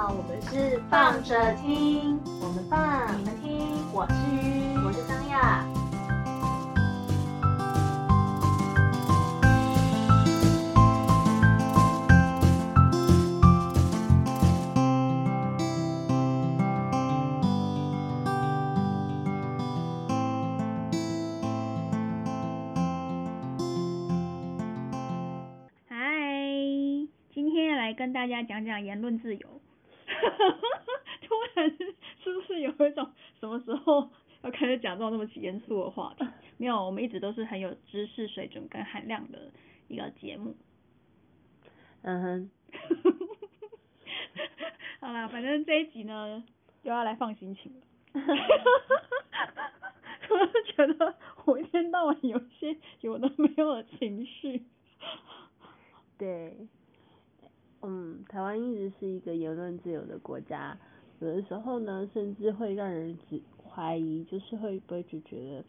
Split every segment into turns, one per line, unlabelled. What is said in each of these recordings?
好，我们是放着听，
我们放，
你们听，
我是，
我是张亚。
嗨，今天来跟大家讲讲言论自由。突然是不是有一种什么时候要开始讲这种那么严肃的话题？没有，我们一直都是很有知识水准跟含量的一个节目。
嗯哼，
好啦，反正这一集呢，又要来放心情了。我就觉得我一天到晚有一些有的没有的情绪。
对，嗯，台湾一直是一个言论自由的国家，有的时候呢，甚至会让人只怀疑，就是会不会就觉得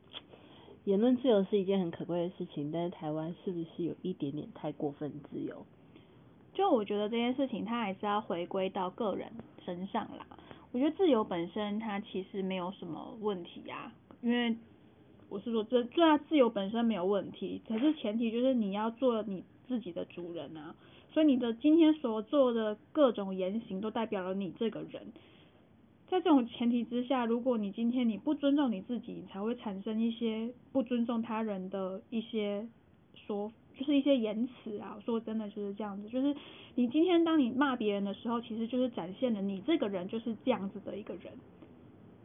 言论自由是一件很可贵的事情，但是台湾是不是有一点点太过分自由？
就我觉得这件事情，它还是要回归到个人身上啦。我觉得自由本身它其实没有什么问题呀、因为我是说这对啊，自由本身没有问题，可是前提就是你要做你自己的主人啊。所以你的今天所做的各种言行，都代表了你这个人。在这种前提之下，如果你今天你不尊重你自己，你才会产生一些不尊重他人的一些说，就是一些言辞啊。说真的就是这样子，就是你今天当你骂别人的时候，其实就是展现了你这个人就是这样子的一个人，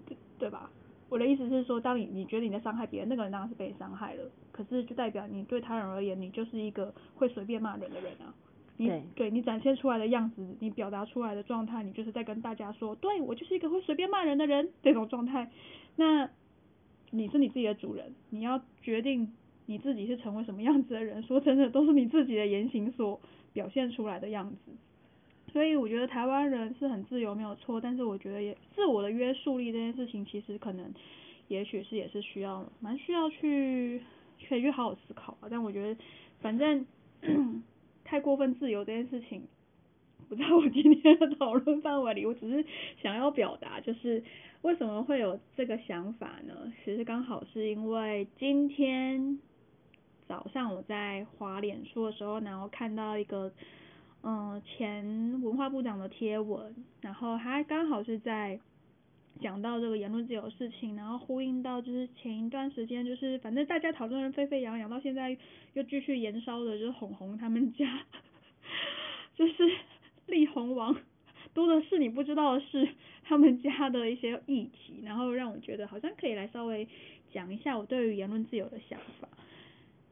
对对吧？我的意思是说，当你你觉得你在伤害别人，那个人当然是被伤害了，可是就代表你对他人而言，你就是一个会随便骂人的人啊。你
对
你展现出来的样子，你表达出来的状态，你就是在跟大家说，对我就是一个会随便骂人的人这种状态。那你是你自己的主人，你要决定你自己是成为什么样子的人。说真的，都是你自己的言行所表现出来的样子。所以我觉得台湾人是很自由没有错，但是我觉得也自我的约束力这件事情，其实可能也许是也是需要蛮需要去可以去好好思考吧。但我觉得反正太过分自由这件事情，不在我今天的讨论范围里。我只是想要表达，就是为什么会有这个想法呢？其实刚好是因为今天早上我在滑脸书的时候，然后看到一个嗯前文化部长的贴文，然后他刚好是在讲到这个言论自由的事情，然后呼应到就是前一段时间就是反正大家讨论的沸沸扬扬，到现在又继续延烧的，就是红红他们家，就是力宏王多的是你不知道的是他们家的一些议题，然后让我觉得好像可以来稍微讲一下我对于言论自由的想法。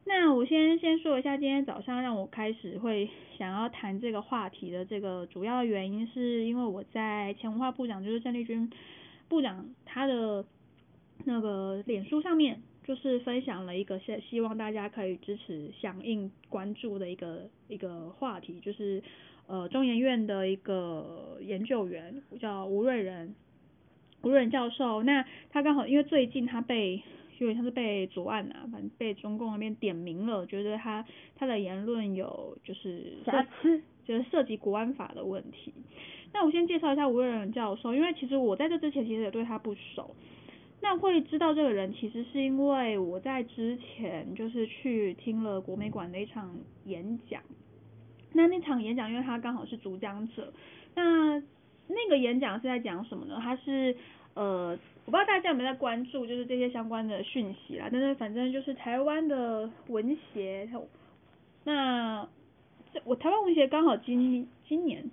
那我先先说一下，今天早上让我开始会想要谈这个话题的这个主要原因，是因为我在前文化部长就是郑丽君部长他的那个脸书上面，就是分享了一个希希望大家可以支持、响应、关注的一个一个话题，就是呃中研院的一个研究员叫吴瑞仁，吴瑞仁教授，那他刚好因为最近他被有点像是被左岸啊，反正被中共那边点名了，觉得他他的言论有就是
瑕疵，
就是涉及国安法的问题。那我先介绍一下吴瑞仁教授，因为其实我在这之前其实也对他不熟。那会知道这个人，其实是因为我在之前就是去听了国美馆的一场演讲。那那场演讲，因为他刚好是主讲者，那那个演讲是在讲什么呢？他是呃，我不知道大家有没有在关注，就是这些相关的讯息啦。但是反正就是台湾的文协，那这我台湾文协刚好今今年。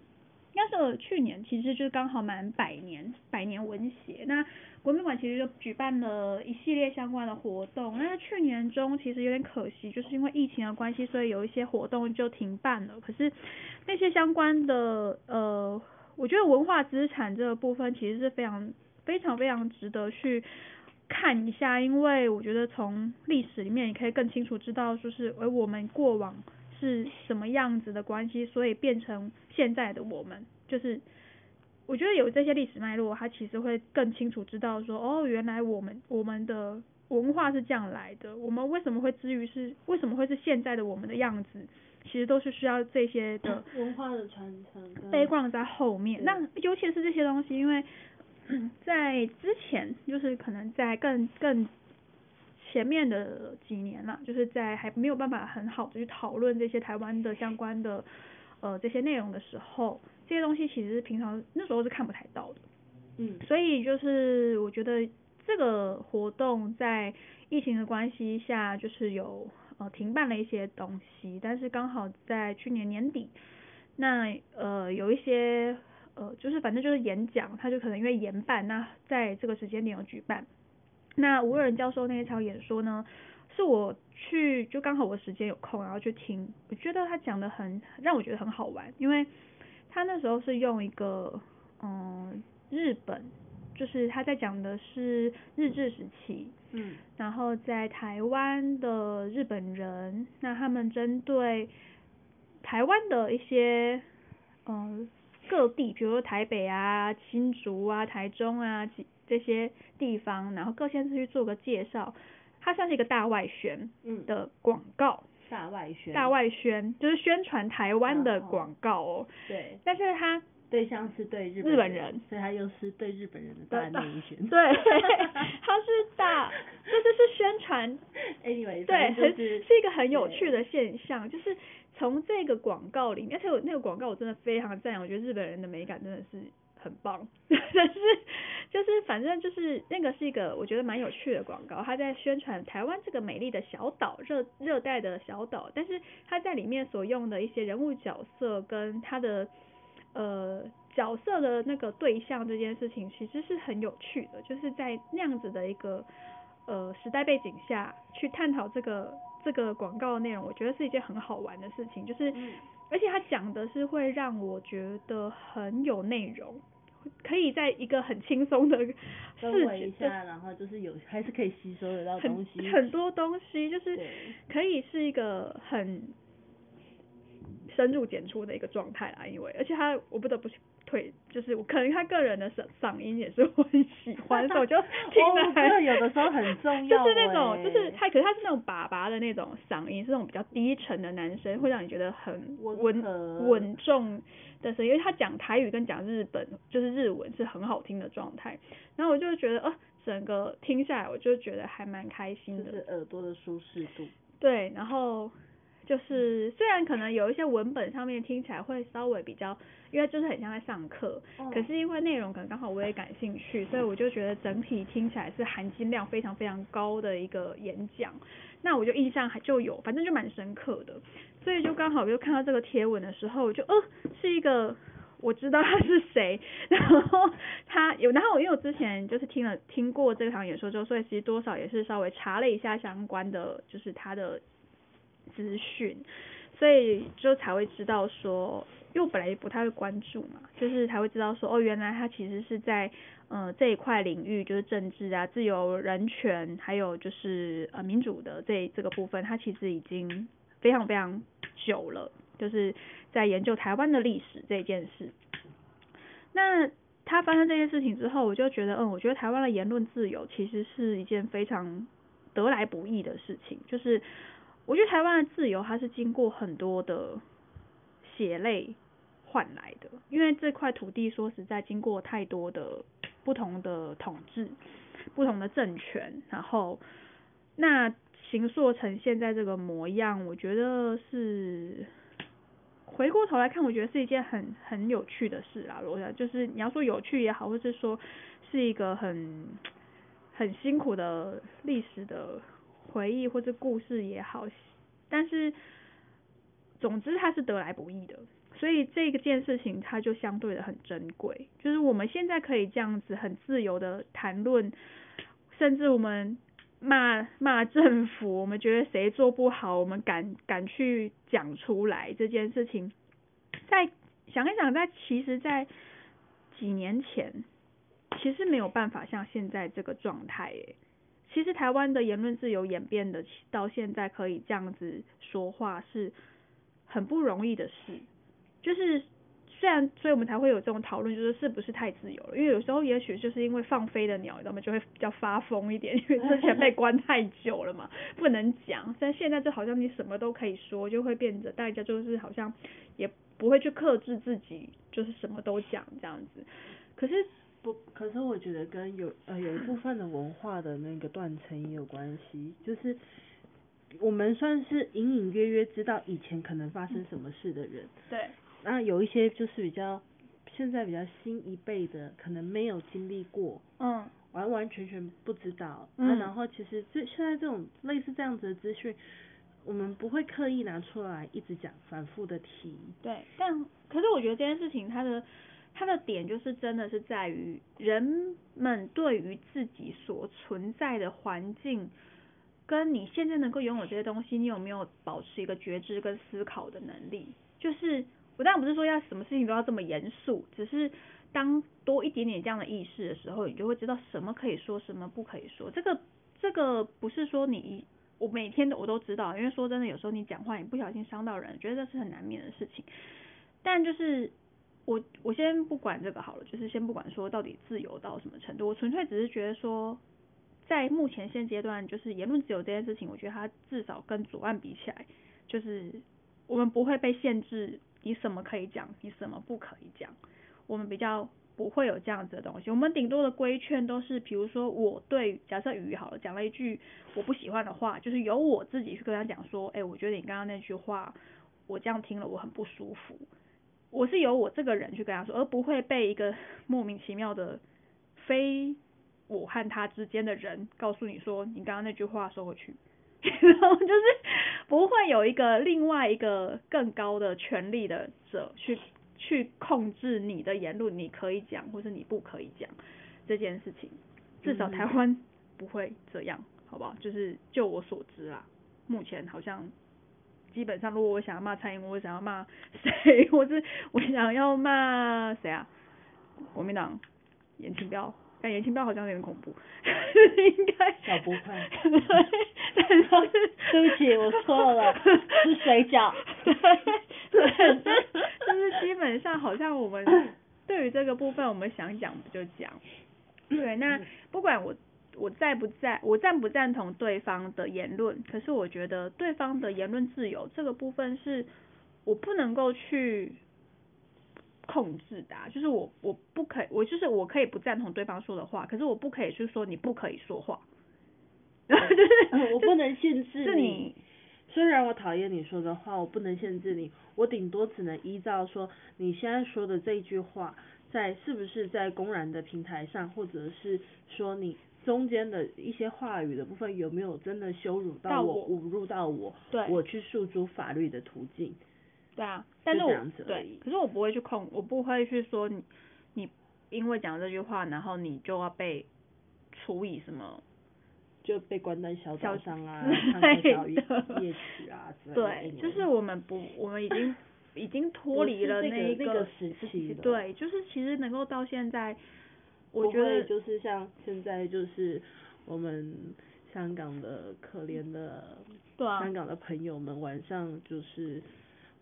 但是去年，其实就是刚好满百年，百年文协。那国美馆其实就举办了一系列相关的活动。那去年中其实有点可惜，就是因为疫情的关系，所以有一些活动就停办了。可是那些相关的呃，我觉得文化资产这个部分其实是非常非常非常值得去看一下，因为我觉得从历史里面你可以更清楚知道，就是而我们过往。是什么样子的关系，所以变成现在的我们，就是我觉得有这些历史脉络，他其实会更清楚知道说，哦，原来我们我们的文化是这样来的，我们为什么会至于是为什么会是现在的我们的样子，其实都是需要这些的
文化的传承跟
background 在后面。那尤其是这些东西，因为 在之前就是可能在更更前面的几年啦，就是在还没有办法很好的去讨论这些台湾的相关的呃这些内容的时候，这些东西其实是平常那时候是看不太到的。
嗯
所以就是我觉得这个活动在疫情的关系下，就是有呃停办了一些东西，但是刚好在去年年底，那呃有一些呃就是反正就是演讲，他就可能因为延办，那在这个时间点有举办。那吴尔仁教授那一场演说呢，是我去就刚好我时间有空，然后去听，我觉得他讲的很让我觉得很好玩，因为他那时候是用一个嗯日本，就是他在讲的是日治时期，
嗯。
然后在台湾的日本人，那他们针对台湾的一些嗯各地，比如说台北啊、新竹啊、台中啊几这些地方，然后各县市去做个介绍，它算是一个大外宣
嗯。
的广告，
大外宣。
大外宣就是宣传台湾的广告哦，
对。
但是它
对象是对日
日本人
所以他又是对日本人的
的
大内宣。
对，它是大，这就是是宣传
anyway，
对，很
就是
是一个很有趣的现象，就是从这个广告里面，而且我那个广告我真的非常赞扬，我觉得日本人的美感真的是很棒，但是就是反正就是那个是一个我觉得蛮有趣的广告，他在宣传台湾这个美丽的小岛，热热带的小岛，但是他在里面所用的一些人物角色跟他的呃角色的那个对象这件事情，其实是很有趣的，就是在那样子的一个呃时代背景下去探讨这个这个广告内容，我觉得是一件很好玩的事情，就是、而且他讲的是会让我觉得很有内容。可以在一个很轻松的
氛围
觉
下，然后就是有还是可以吸收得到
很
东西。
很多东西，就是可以是一个很深入简出的一个状态啦。因为而且他我不得不推，就是我可能他个人的嗓嗓音也是我很喜欢，所以我就听
哦
得还、
这个有的时候很重 要
就是那种
欸。
就是他，可是他是那种爸爸的那种嗓音，是那种比较低沉的男生，会让你觉得很稳稳重的声音，因为他讲台语跟讲日本就是日文是很好听的状态，然后我就觉得呃，整个听下来我就觉得还蛮开心的，
就是耳朵的舒适度。
对，然后就是虽然可能有一些文本上面听起来会稍微比较，因为就是很像在上课，
哦
可是因为内容可能刚好我也感兴趣，所以我就觉得整体听起来是含金量非常非常高的一个演讲。那我就印象还就有，反正就蛮深刻的，所以就刚好就看到这个贴文的时候，我就呃是一个我知道他是谁，然后他有，然后因为我之前就是听了听过这场演说之后，所以其实多少也是稍微查了一下相关的就是他的资讯，所以就才会知道说，因为我本来也不太会关注嘛，就是才会知道说，哦，原来他其实是在呃这一块领域，就是政治啊、自由、人权，还有就是呃民主的这这个部分，他其实已经非常非常久了，就是在研究台湾的历史这件事。那他发生这件事情之后，我就觉得，嗯，我觉得台湾的言论自由其实是一件非常得来不易的事情，就是我觉得台湾的自由它是经过很多的血泪换来的，因为这块土地说实在经过太多的不同的统治、不同的政权，然后那形塑成现在这个模样，我觉得是回过头来看，我觉得是一件很很有趣的事啦。我想就是你要说有趣也好，或是说是一个很很辛苦的历史的回忆或者故事也好，但是总之它是得来不易的。所以这件事情它就相对的很珍贵，就是我们现在可以这样子很自由的谈论，甚至我们骂骂政府，我们觉得谁做不好，我们敢敢去讲出来这件事情。在想一想，在其实，在几年前，其实没有办法像现在这个状态诶。其实台湾的言论自由演变的到现在可以这样子说话，是很不容易的事。就是虽然，所以我们才会有这种讨论，就是是不是太自由了？因为有时候也许就是因为放飞的鸟，他们就会比较发疯一点，因为之前被关太久了嘛，不能讲。但现在就好像你什么都可以说，就会变得大家就是好像也不会去克制自己，就是什么都讲这样子。可是
不，可是我觉得跟有呃有一部分的文化的那个断层也有关系，就是我们算是隐隐约约知道以前可能发生什么事的人。
对。
那有一些就是比较现在比较新一辈的，可能没有经历过，
嗯，
完完全全不知道，
嗯，
然后其实这现在这种类似这样子的资讯，我们不会刻意拿出来一直讲，反复的提，
对，但可是我觉得这件事情它的它的点就是真的是在于人们对于自己所存在的环境，跟你现在能够拥有这些东西，你有没有保持一个觉知跟思考的能力，就是。我当然不是说要什么事情都要这么严肃，只是当多一点点这样的意识的时候，你就会知道什么可以说，什么不可以说。这个这个不是说你我每天都我都知道，因为说真的，有时候你讲话你不小心伤到人，觉得这是很难免的事情。但就是我我先不管这个好了，就是先不管说到底自由到什么程度，我纯粹只是觉得说，在目前现阶段，就是言论自由这件事情，我觉得它至少跟左岸比起来，就是我们不会被限制。你什么可以讲，你什么不可以讲？我们比较不会有这样子的东西。我们顶多的规劝都是，比如说我对假设语好了，讲了一句我不喜欢的话，就是由我自己去跟他讲说，哎，我觉得你刚刚那句话，我这样听了我很不舒服。我是由我这个人去跟他说，而不会被一个 莫名其妙的非我和他之间的人告诉你说，你刚刚那句话收回去。然后就是不会有一个另外一个更高的权力的者去去控制你的言论，你可以讲或是你不可以讲这件事情，至少台湾不会这样，好不好？就是就我所知啦，目前好像基本上，如果我想要骂蔡英文，我想要骂 谁，我是我想要骂谁啊？国民党。严清标。但严清标好像有点恐怖，应该。
小不快，对不起，我错了，是水饺，
对，就是基本上好像我们对于这个部分，我们想讲就讲，对，那不管我我在不在，我赞不赞同对方的言论，可是我觉得对方的言论自由这个部分是我不能够去。控制的，就是我我不可以，我就是我可以不赞同对方说的话，可是我不可以去说你不可以说话，就是
我不能限制你。虽然我讨厌你说的话，我不能限制你，我顶多只能依照说你现在说的这一句话，在是不是在公然的平台上，或者是说你中间的一些话语的部分有没有真的羞辱到我、侮辱到我，对我去诉诸法律的途径。
对啊，但是我对，可是我不会去控，我不会去说你，你因为讲这句话，然后你就要被处以什么，
就被关在小岛上啊，
对
的，夜曲啊之类的。
对，就是我们不，我们已经 已经脱离了那
个时期
对，就是其实能够到现在，我觉得
就是像现在就是我们香港的可怜的香港的朋友们，晚上就是。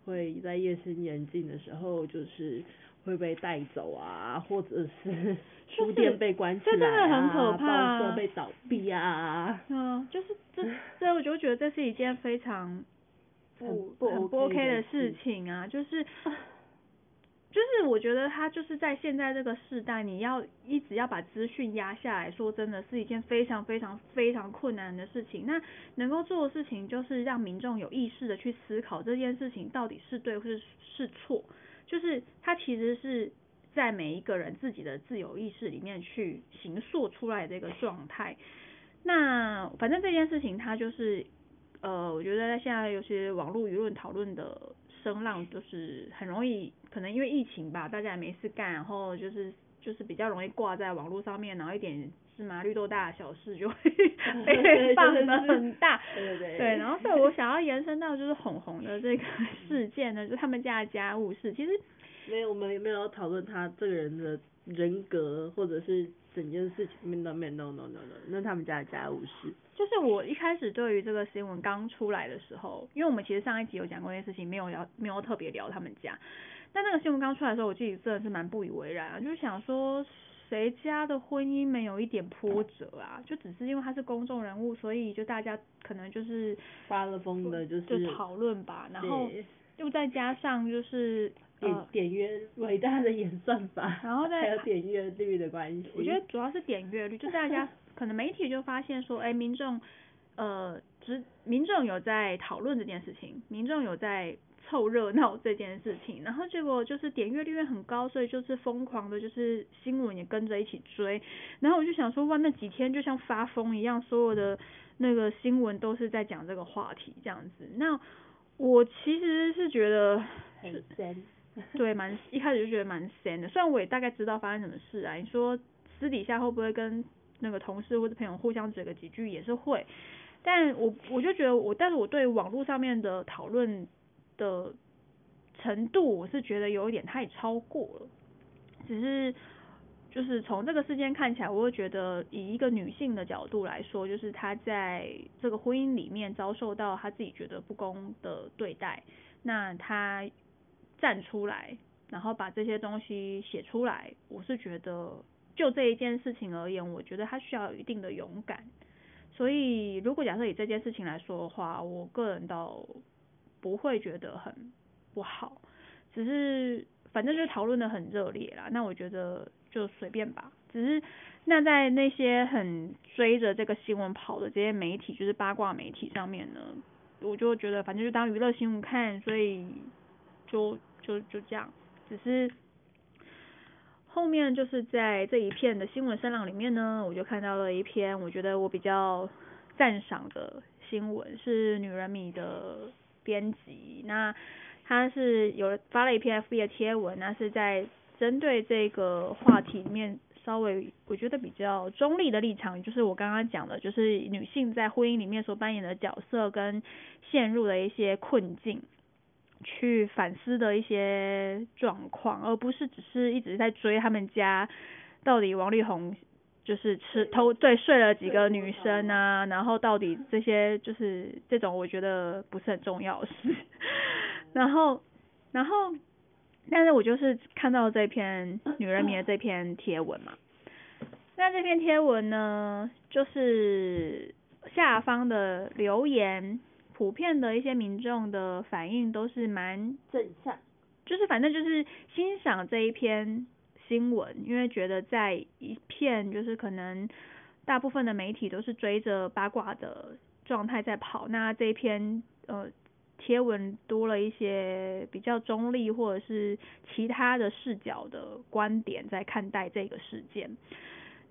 会在夜深人静的时候，就是会被带走啊，或者是书店被关起来
啊，报
社被倒闭啊。
嗯，就是这 这，我就觉得这是一件非常不
不
不 OK 的事情啊，就是。就是我觉得他就是在现在这个时代，你要一直要把资讯压下来说，真的是一件非常非常非常困难的事情。那能够做的事情就是让民众有意识的去思考这件事情到底是对或是是错。就是它其实是在每一个人自己的自由意识里面去形塑出来的一个状态。那反正这件事情，它就是呃，我觉得在现在有些网络舆论讨论的。声浪就是很容易，可能因为疫情吧，大家也没事干，然后就是就是比较容易挂在网络上面，然后一点芝麻绿豆大的小事就会被放的很大，
对对对，
对，然后所以我想要延伸到就是红红的这个事件呢，就他们家的家务事，其实
没有，我们也没有讨论他这个人的人格或者是。整件事情面对面 no no no no，那他们家的家务事。
就是我一开始对于这个新闻刚出来的时候，因为我们其实上一集有讲过一件事情，没有聊，没有特别聊他们家。但那个新闻刚出来的时候，我自己真的是蛮不以为然啊，就是想说，谁家的婚姻没有一点波折啊？就只是因为他是公众人物，所以就大家可能就是
发了疯的，就是
就讨论吧，然后又再加上就是
点点阅伟大的演算法，
然后再
还有点阅率的关系。
我觉得主要是点阅率，就大家可能媒体就发现说，哎，民众呃，只民众有在讨论这件事情，民众有在。凑热闹这件事情，然后结果就是点阅率很高，所以就是疯狂的，就是新闻也跟着一起追。然后我就想说，哇，那几天就像发疯一样，所有的那个新闻都是在讲这个话题这样子。那我其实是觉得
很仙，
对，蛮一开始就觉得蛮闲的。虽然我也大概知道发生什么事啊，你说私底下会不会跟那个同事或者朋友互相嘴个几句也是会，但我我就觉得我，但是我对网络上面的讨论。的程度，我是觉得有一点太超过了。只是就是从这个事件看起来，我会觉得以一个女性的角度来说，就是她在这个婚姻里面遭受到她自己觉得不公的对待，那她站出来，然后把这些东西写出来，我是觉得就这一件事情而言，我觉得他需要有一定的勇敢。所以如果假设以这件事情来说的话，我个人倒。不会觉得很不好，只是反正就讨论的很热烈啦。那我觉得就随便吧。只是那在那些很追着这个新闻跑的这些媒体，就是八卦媒体上面呢，我就觉得反正就当娱乐新闻看，所以就就就这样。只是后面就是在这一片的新闻声浪里面呢，我就看到了一篇我觉得我比较赞赏的新闻，是女人迷的。编辑，那他是有发了一篇 FB 的贴文，那是在针对这个话题里面稍微我觉得比较中立的立场，就是我刚刚讲的，就是女性在婚姻里面所扮演的角色跟陷入的一些困境，去反思的一些状况，而不是只是一直在追他们家到底王力宏。就是吃偷对睡了几个女生啊，然后到底这些就是这种我觉得不是很重要的事，然后然后但是我就是看到这篇女人迷的这篇贴文嘛，那这篇贴文呢，就是下方的留言，普遍的一些民众的反应都是蛮
正向，
就是反正就是欣赏这一篇。新闻，因为觉得在一片就是可能大部分的媒体都是追着八卦的状态在跑，那这一篇呃贴文多了一些比较中立或者是其他的视角的观点在看待这个事件。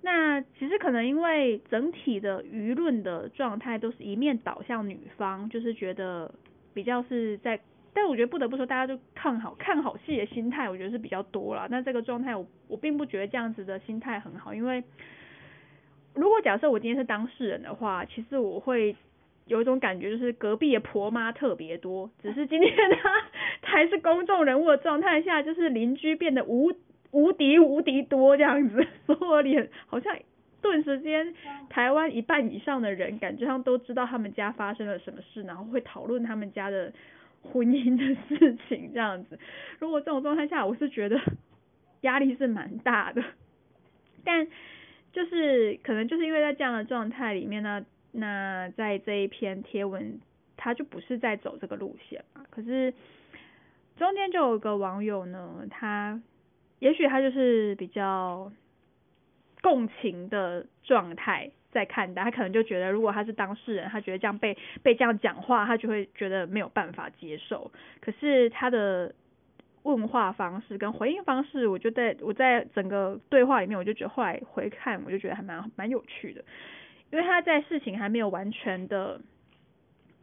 那其实可能因为整体的舆论的状态都是一面倒向女方，就是觉得比较是在。但我觉得不得不说，大家就看好看好戏的心态，我觉得是比较多了。那这个状态，我我并不觉得这样子的心态很好，因为如果假设我今天是当事人的话，其实我会有一种感觉，就是隔壁的婆妈特别多，只是今天他 还是公众人物的状态下，就是邻居变得无无敌无敌多这样子，所有脸好像顿时间台湾一半以上的人感觉上都知道他们家发生了什么事，然后会讨论他们家的。婚姻的事情这样子，如果这种状态下，我是觉得压力是蛮大的。但就是可能就是因为在这样的状态里面呢，那在这一篇贴文，他就不是在走这个路线嘛。可是中间就有个网友呢，他也许他就是比较共情的状态。在看待他可能就觉得，如果他是当事人，他觉得这样被被这样讲话，他就会觉得没有办法接受。可是他的问话方式跟回应方式，我就在我在整个对话里面，我就觉得后来回看，我就觉得还蛮蛮有趣的。因为他在事情还没有完全的，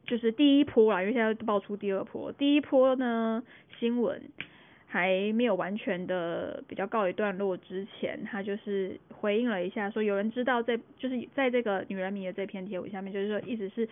就是第一波啦，因为现在爆出第二波，第一波呢新闻。还没有完全的比较告一段落之前，他就是回应了一下，说有人知道这就是在这个女人迷的这篇贴文下面，就是说意思是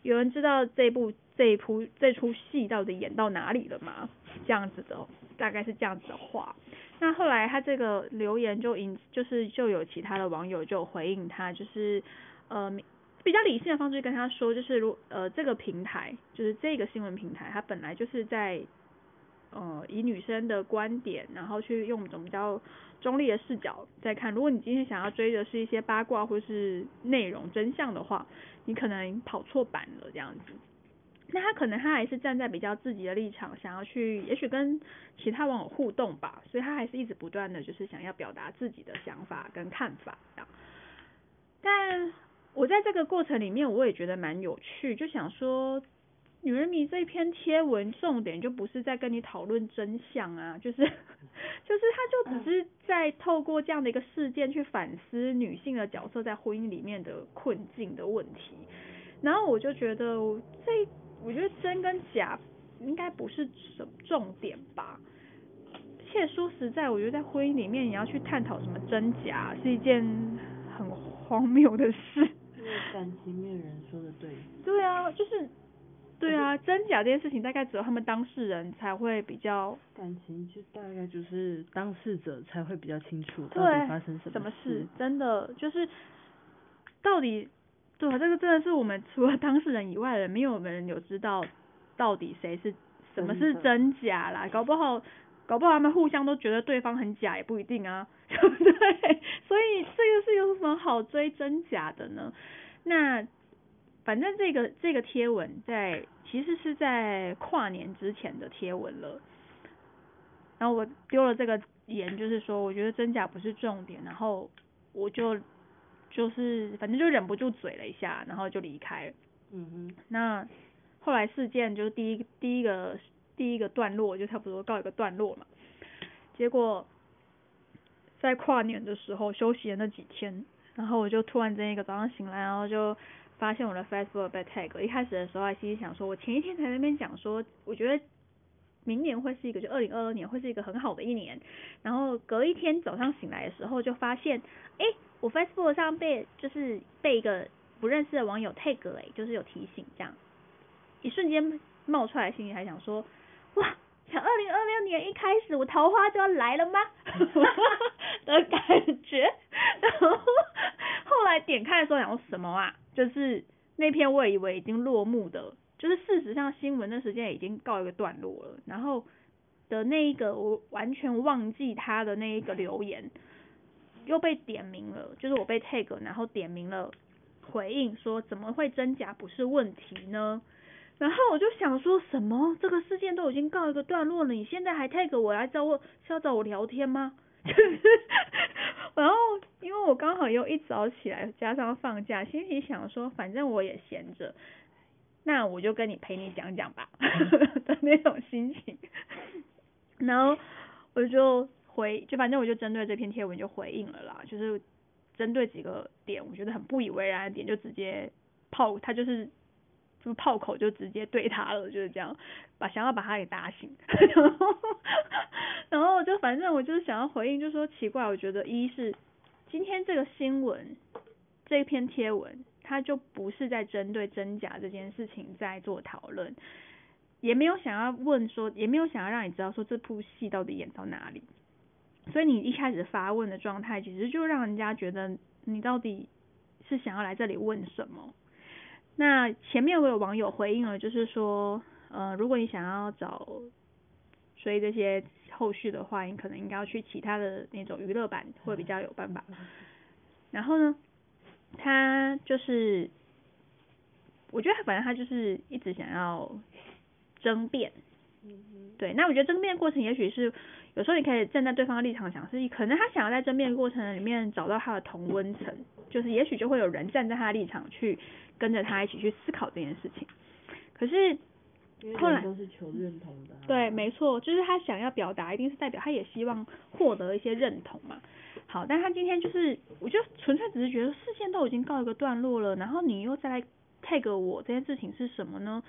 有人知道这部这一部这出戏到底演到哪里了吗？这样子的，大概是这样子的话。那后来他这个留言就引，就是就有其他的网友就回应他，就是呃比较理性的方式跟他说，就是如呃这个平台，就是这个新闻平台，它本来就是在呃以女生的观点，然后去用一种比较中立的视角在看。如果你今天想要追的是一些八卦或是内容真相的话，你可能跑错版了这样子。那他可能他还是站在比较自己的立场，想要去，也许跟其他网友互动吧，所以他还是一直不断的就是想要表达自己的想法跟看法这样。但我在这个过程里面，我也觉得蛮有趣，就想说，女人迷这一篇贴文重点就不是在跟你讨论真相啊，就是就是他就只是在透过这样的一个事件去反思女性的角色在婚姻里面的困境的问题，然后我就觉得这。我觉得真跟假应该不是什么重点吧。且说实在，我觉得在婚姻里面，你要去探讨什么真假，是一件很荒谬的事。
感情没有人说的对。
对啊，就是，对啊，真假这件事情，大概只有他们当事人才会比较。
感情就大概就是当事者才会比较清楚到底发生什么
事。真的就是，到底。对啊，这个真的是我们除了当事人以外的人，没有人有知道到底谁是什么是真假啦，搞不好搞不好他们互相都觉得对方很假也不一定啊，对 不对？所以这个是有什么好追真假的呢？那反正这个这个贴文在其实是在跨年之前的贴文了，然后我丢了这个言，就是说我觉得真假不是重点，然后我就。就是反正就忍不住嘴了一下，然后就离开。
嗯哼。
那后来事件就是第一第一个第一个段落就差不多告一个段落嘛。结果在跨年的时候休息的那几天，然后我就突然间一个早上醒来，然后就发现我的 Facebook 被 tag。一开始的时候还心里想说，我前一天才在那边讲说，我觉得明年会是一个就二零二二年会是一个很好的一年。然后隔一天早上醒来的时候就发现，哎。我 Facebook 上被就是被一个不认识的网友 tag 哎，就是有提醒这样，一瞬间冒出来，心里还想说，哇，想二零二六年一开始我桃花就要来了吗？的感觉，然后后来点开的时候想说什么啊？就是那篇我以为已经落幕的，就是事实上新闻的时间已经告一个段落了，然后的那一个我完全忘记他的那一个留言。又被点名了，就是我被 tag，然后点名了，回应说怎么会真假不是问题呢？然后我就想说什么，这个事件都已经告一个段落了，你现在还 tag 我来找我是要找我聊天吗？就 是然后因为我刚好又一早起来，加上放假，心里想说反正我也闲着，那我就跟你陪你讲讲吧 的那种心情，然后我就。回就反正我就针对这篇贴文就回应了啦，就是针对几个点我觉得很不以为然的点就直接炮他就是就炮口就直接对他了，就是这样把想要把他给打醒，然 后然后就反正我就是想要回应，就说奇怪，我觉得一是今天这个新闻这篇贴文，他就不是在针对真假这件事情在做讨论，也没有想要问说，也没有想要让你知道说这部戏到底演到哪里。所以你一开始发问的状态，其实就让人家觉得你到底是想要来这里问什么。那前面我有网友回应了，就是说，呃，如果你想要找追这些后续的话，你可能应该要去其他的那种娱乐版会比较有办法。然后呢，他就是，我觉得反正他就是一直想要争辩。对，那我觉得争辩过程也许是。有时候你可以站在对方的立场想，是可能他想要在争辩过程里面找到他的同温层，就是也许就会有人站在他的立场去跟着他一起去思考这件事情。可是后来
都是求认同的。
对，没错，就是他想要表达，一定是代表他也希望获得一些认同嘛。好，但他今天就是，我就纯粹只是觉得事件都已经告一个段落了，然后你又再来 tag 我这件事情是什么呢？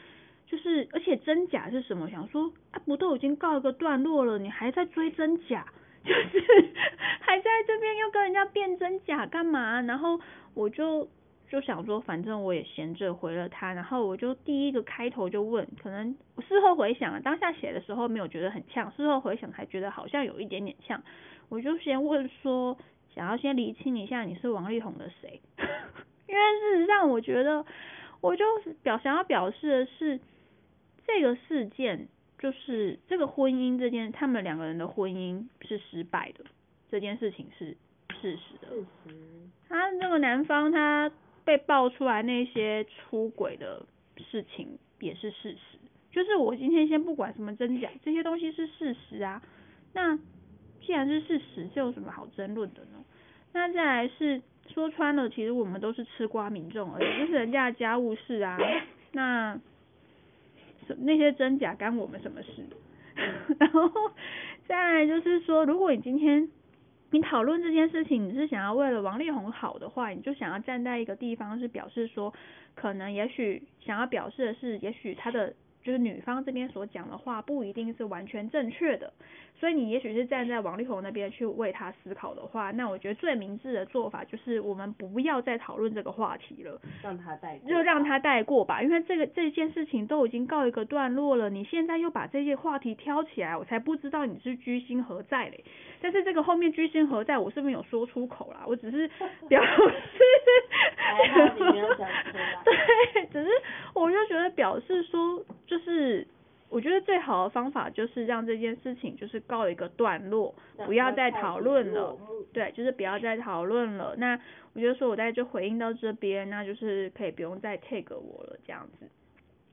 就是，而且真假是什么？想说啊，不都已经告一个段落了，你还在追真假？就是还在这边要跟人家辩真假干嘛？然后我就就想说，反正我也闲着回了他，然后我就第一个开头就问，可能事后回想啊，当下写的时候没有觉得很呛，事后回想才觉得好像有一点点呛，我就先问说，想要先厘清一下你是王力宏的谁，因为事实上我觉得，我就表想要表示的是，这个事件就是这个婚姻这件，他们两个人的婚姻是失败的，这件事情是事实的。他那个男方他被爆出来那些出轨的事情也是事实，就是我今天先不管什么真假，这些东西是事实啊。那既然是事实，这有什么好争论的呢？那再来是说穿了，其实我们都是吃瓜民众而已，就是人家的家务事啊。那那些真假干我们什么事？然后再来就是说，如果你今天你讨论这件事情，你是想要为了王力宏好的话，你就想要站在一个地方是表示说，可能也许想要表示的是，也许他的就是女方这边所讲的话不一定是完全正确的。所以你也许是站在王力宏那边去为他思考的话，那我觉得最明智的做法就是我们不要再讨论这个话题了，
让他带过，
就让他带过吧，因为这个这件事情都已经告一个段落了，你现在又把这些话题挑起来，我才不知道你是居心何在嘞。但是这个后面居心何在，我是不是有说出口啦？我只是 表示，
还好你没有讲出来。
对，只是我就觉得表示说就是。我觉得最好的方法就是让这件事情就是告一个段落，不要再讨论了。对，就是不要再讨论了。那我就说我在这回应到这边，那就是可以不用再 take 我了，这样子。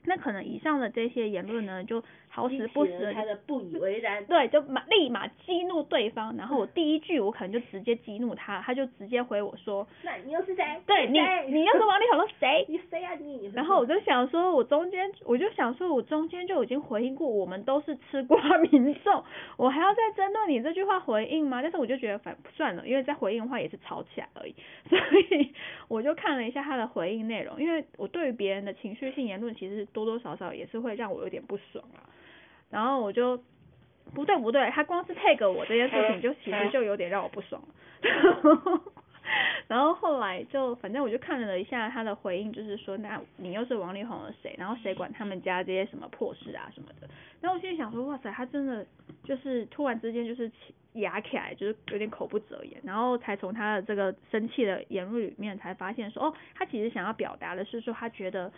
那可能以上的这些言论呢，就好死不死
他的不
对，就马立马激怒对方，然后我第一句我可能就直接激怒他，他就直接回我说，
那你又是谁？
对你，你又是王力宏的谁？
你谁啊你？
然后我就想说，我中间我就想说，我中间就已经回应过，我们都是吃瓜 民众，我还要再针对你这句话回应吗？但是我就觉得反算了，因为再回应的话也是吵起来而已，所以我就看了一下他的回应内容，因为我对于别人的情绪性言论其实。多多少少也是会让我有点不爽啊，然后我就不对不对，他光是 tag 我这件事情就其实就有点让我不爽了，然后后来就反正我就看了一下他的回应，就是说那你又是王力宏的谁，然后谁管他们家这些什么破事啊什么的，然后我心里想说哇塞，他真的就是突然之间就是哑起来，就是有点口不择言，然后才从他的这个生气的言论里面才发现说哦，他其实想要表达的是说他觉得。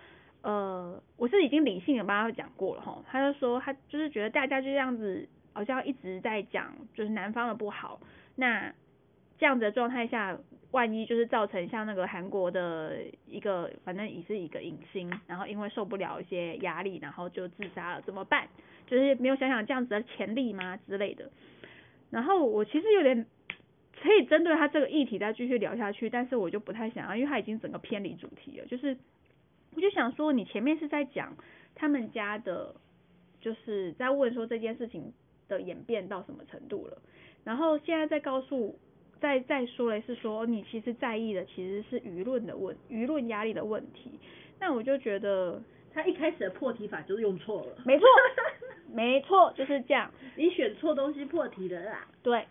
呃，我是已经理性的帮他讲过了哈，他就说他就是觉得大家就这样子，好像一直在讲就是男方的不好，那这样子的状态下，万一就是造成像那个韩国的一个，反正也是一个影星，然后因为受不了一些压力，然后就自杀了，怎么办？就是没有想想这样子的潜力吗之类的？然后我其实有点可以针对他这个议题再继续聊下去，但是我就不太想要，因为他已经整个偏离主题了，就是。我就想说，你前面是在讲他们家的，就是在问说这件事情的演变到什么程度了，然后现在在告诉，再再说的是说，你其实在意的其实是舆论的问，舆论压力的问题。那我就觉得
他一开始的破题法就是用错了。
没错，没错，就是这样。
你选错东西破题了啦。
对。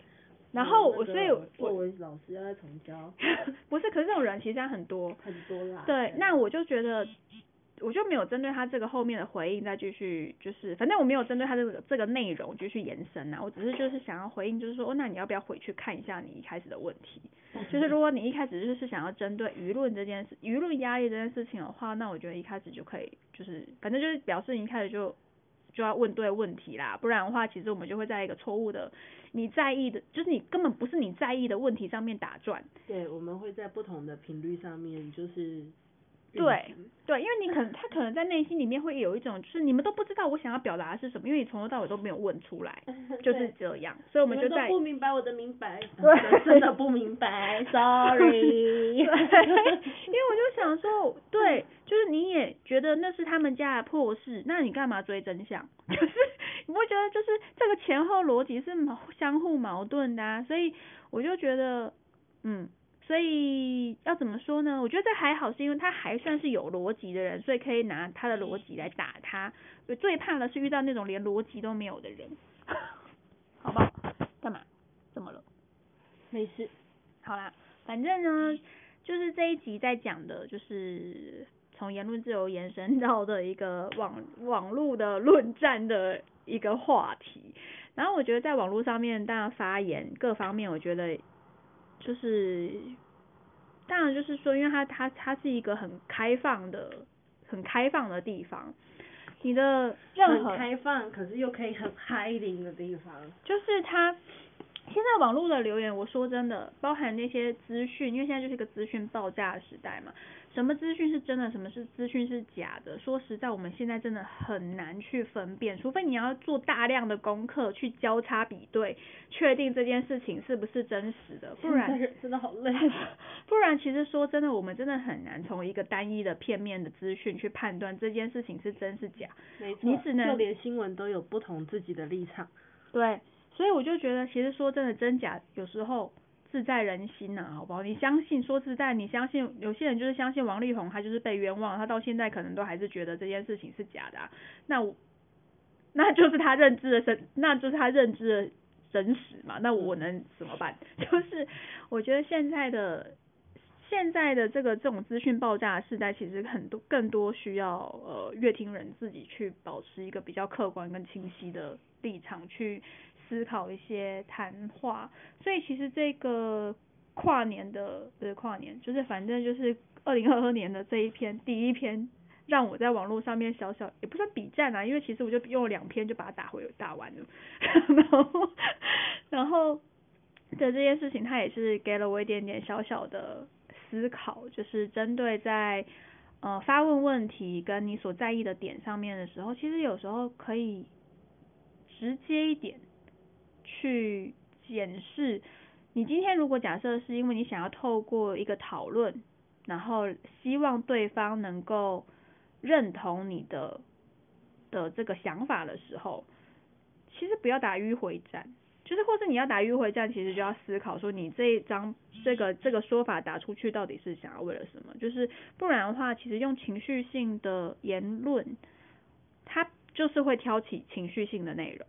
然后我所以
作为老师要再重教，
不是，可是这种人其实很多
很多啦。
对，那我就觉得，我就没有针对他这个后面的回应再继续，就是反正我没有针对他这个这个内容继续延伸啊，我只是就是想要回应，就是说，哦，那你要不要回去看一下你一开始的问题？就是如果你一开始就是想要针对舆论这件事、舆论压力这件事情的话，那我觉得一开始就可以，就是反正就是表示你一开始就。就要问对问题啦，不然的话，其实我们就会在一个错误的你在意的，就是你根本不是你在意的问题上面打转。
对，我们会在不同的频率上面，就是。
对对，因为你可能他可能在内心里面会有一种，就是你们都不知道我想要表达的是什么，因为你从头到尾都没有问出来，就是这样，所以我们就在
不明白我的明白，对，真的不明白，sorry。因为
我就想说，对，就是你也觉得那是他们家的破事，那你干嘛追真相？就是你不觉得就是这个前后逻辑是矛相互矛盾的啊？所以我就觉得，嗯。所以要怎么说呢？我觉得这还好，是因为他还算是有逻辑的人，所以可以拿他的逻辑来打他。最怕的是遇到那种连逻辑都没有的人，好不好？干嘛？怎么了？
没事。
好啦，反正呢，就是这一集在讲的，就是从言论自由延伸到的一个网网络的论战的一个话题。然后我觉得在网络上面，大家发言各方面，我觉得就是当然就是说，因为它它它是一个很开放的、很开放的地方，你的任何
很开放，可是又可以很 hiding 的地方。
就是它现在网络的留言，我说真的，包含那些资讯，因为现在就是一个资讯爆炸的时代嘛，什么资讯是真的，什么是资讯是假的，说实在，我们现在真的很难去分辨，除非你要做大量的功课去交叉比对，确定这件事情是不是真实的，不然
真的好累。
不然，其实说真的，我们真的很难从一个单一的片面的资讯去判断这件事情是真是假。
没错，
你只能
就连新闻都有不同自己的立场。
对，所以我就觉得，其实说真的，真假有时候自在人心呐、好不好？你相信，说实在，你相信有些人就是相信王力宏，他就是被冤枉，他到现在可能都还是觉得这件事情是假的、啊，那我那就是他认知的真，那就是他认知的真实嘛，那我能怎么办？就是我觉得现在的。现在的这个这种资讯爆炸的时代，其实很多更多需要呃乐听人自己去保持一个比较客观跟清晰的立场去思考一些谈话。所以其实这个跨年的不是跨年，就是反正就是二零二二年的这一篇第一篇，让我在网络上面小小也不算比战啊，因为其实我就用了两篇就把它打回打完了，然后然后的这件事情，它也是给了我一点点小小的。思考就是针对在呃发问问题跟你所在意的点上面的时候，其实有时候可以直接一点去检视。你今天如果假设是因为你想要透过一个讨论，然后希望对方能够认同你的的这个想法的时候，其实不要打迂回战。就是，或是你要打迂回战，其实就要思考说，你这一张这个这个说法打出去到底是想要为了什么？就是不然的话，其实用情绪性的言论，它就是会挑起情绪性的内容。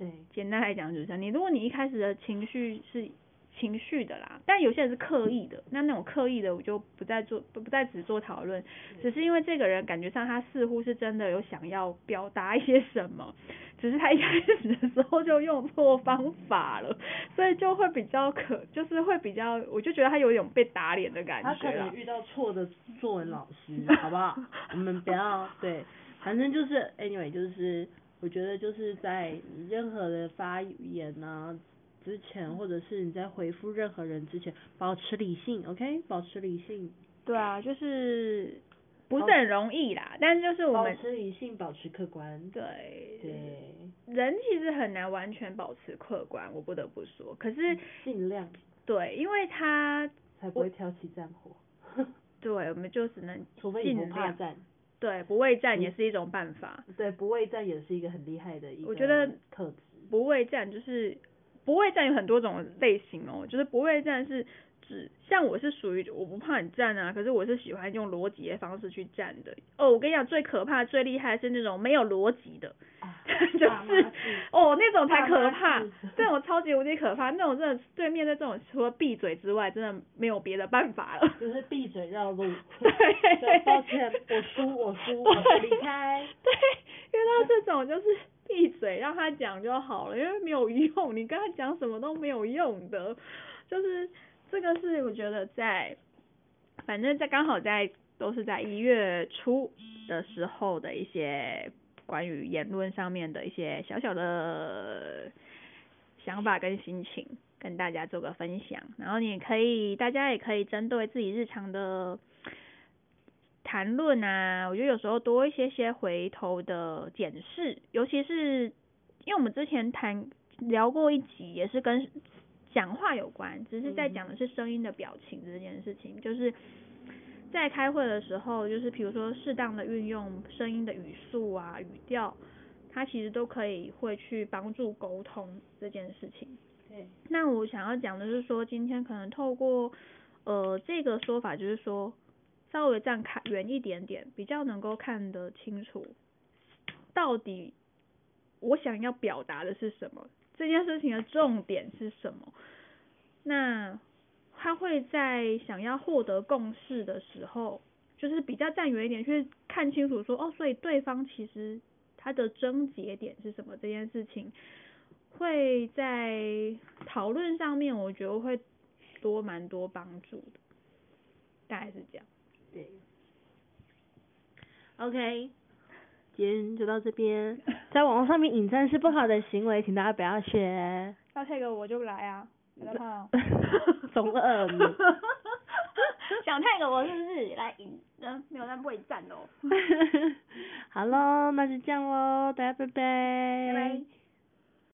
对，
简单来讲就是这样。你如果你一开始的情绪是情绪的啦，但有些人是刻意的，那那种刻意的我就不再做不不再只做讨论，只是因为这个人感觉上他似乎是真的有想要表达一些什么，只是他一开始的时候就用错方法了，所以就会比较可就是会比较，我就觉得他有一种被打脸的感觉
他可能。遇到错的作文老师，好不好？我们不要对，反正就是 anyway，就是我觉得就是在你任何的发言啊之前，或者是你在回复任何人之前，保持理性，OK？保持理性，
对啊，就是不是很容易啦，但是就是我们保
持理性，保持客观。
对
对，
人其实很难完全保持客观，我不得不说。可是
尽量
对，因为他
才不会挑起战火，
对，我们就只能
除非你
尽量
不怕战。
对不畏战也是一种办法。
对，不畏战也是一个很厉害的一个
我觉得
特质。
不畏战就是不畏战有很多种类型哦，就是不畏战是指像我是属于我不怕你战啊，可是我是喜欢用逻辑的方式去战的。哦，我跟你讲，最可怕、最厉害是那种没有逻辑的，
啊
就是哦那种才可怕这种超级无敌可怕，那种真的对面对这种除了闭嘴之外，真的没有别的办法了。
就是闭嘴绕路。
对
对抱歉，我输，我输，我离开。
对，遇到这种就是闭嘴，让他讲就好了，因为没有用，你跟他讲什么都没有用的。就是这个是我觉得在，反正在刚好在都是在一月初的时候的一些关于言论上面的一些小小的想法跟心情，跟大家做个分享。然后你可以，大家也可以针对自己日常的谈论啊，我觉得有时候多一些些回头的检视，尤其是因为我们之前谈聊过一集，也是跟讲话有关，只是在讲的是声音的表情这件事情，就是在开会的时候，就是比如说适当的运用声音的语速啊、语调，它其实都可以会去帮助沟通这件事情。
对，
那我想要讲的是说，今天可能透过呃这个说法，就是说稍微站开远一点点，比较能够看得清楚，到底我想要表达的是什么，这件事情的重点是什么。那他会在想要获得共识的时候，就是比较站远一点去看清楚说，哦，所以对方其实他的症结点是什么这件事情，会在讨论上面，我觉得会多蛮多帮助的，大概是这样。
对。OK，就到这边。在网络上面引战是不好的行为，请大家不要学。
要 take 我就来啊，不要怕。
中二你。
想 take 我是不是来引？嗯，没有在备战哦。
好喽，那就这样喽，大家拜拜。
拜拜。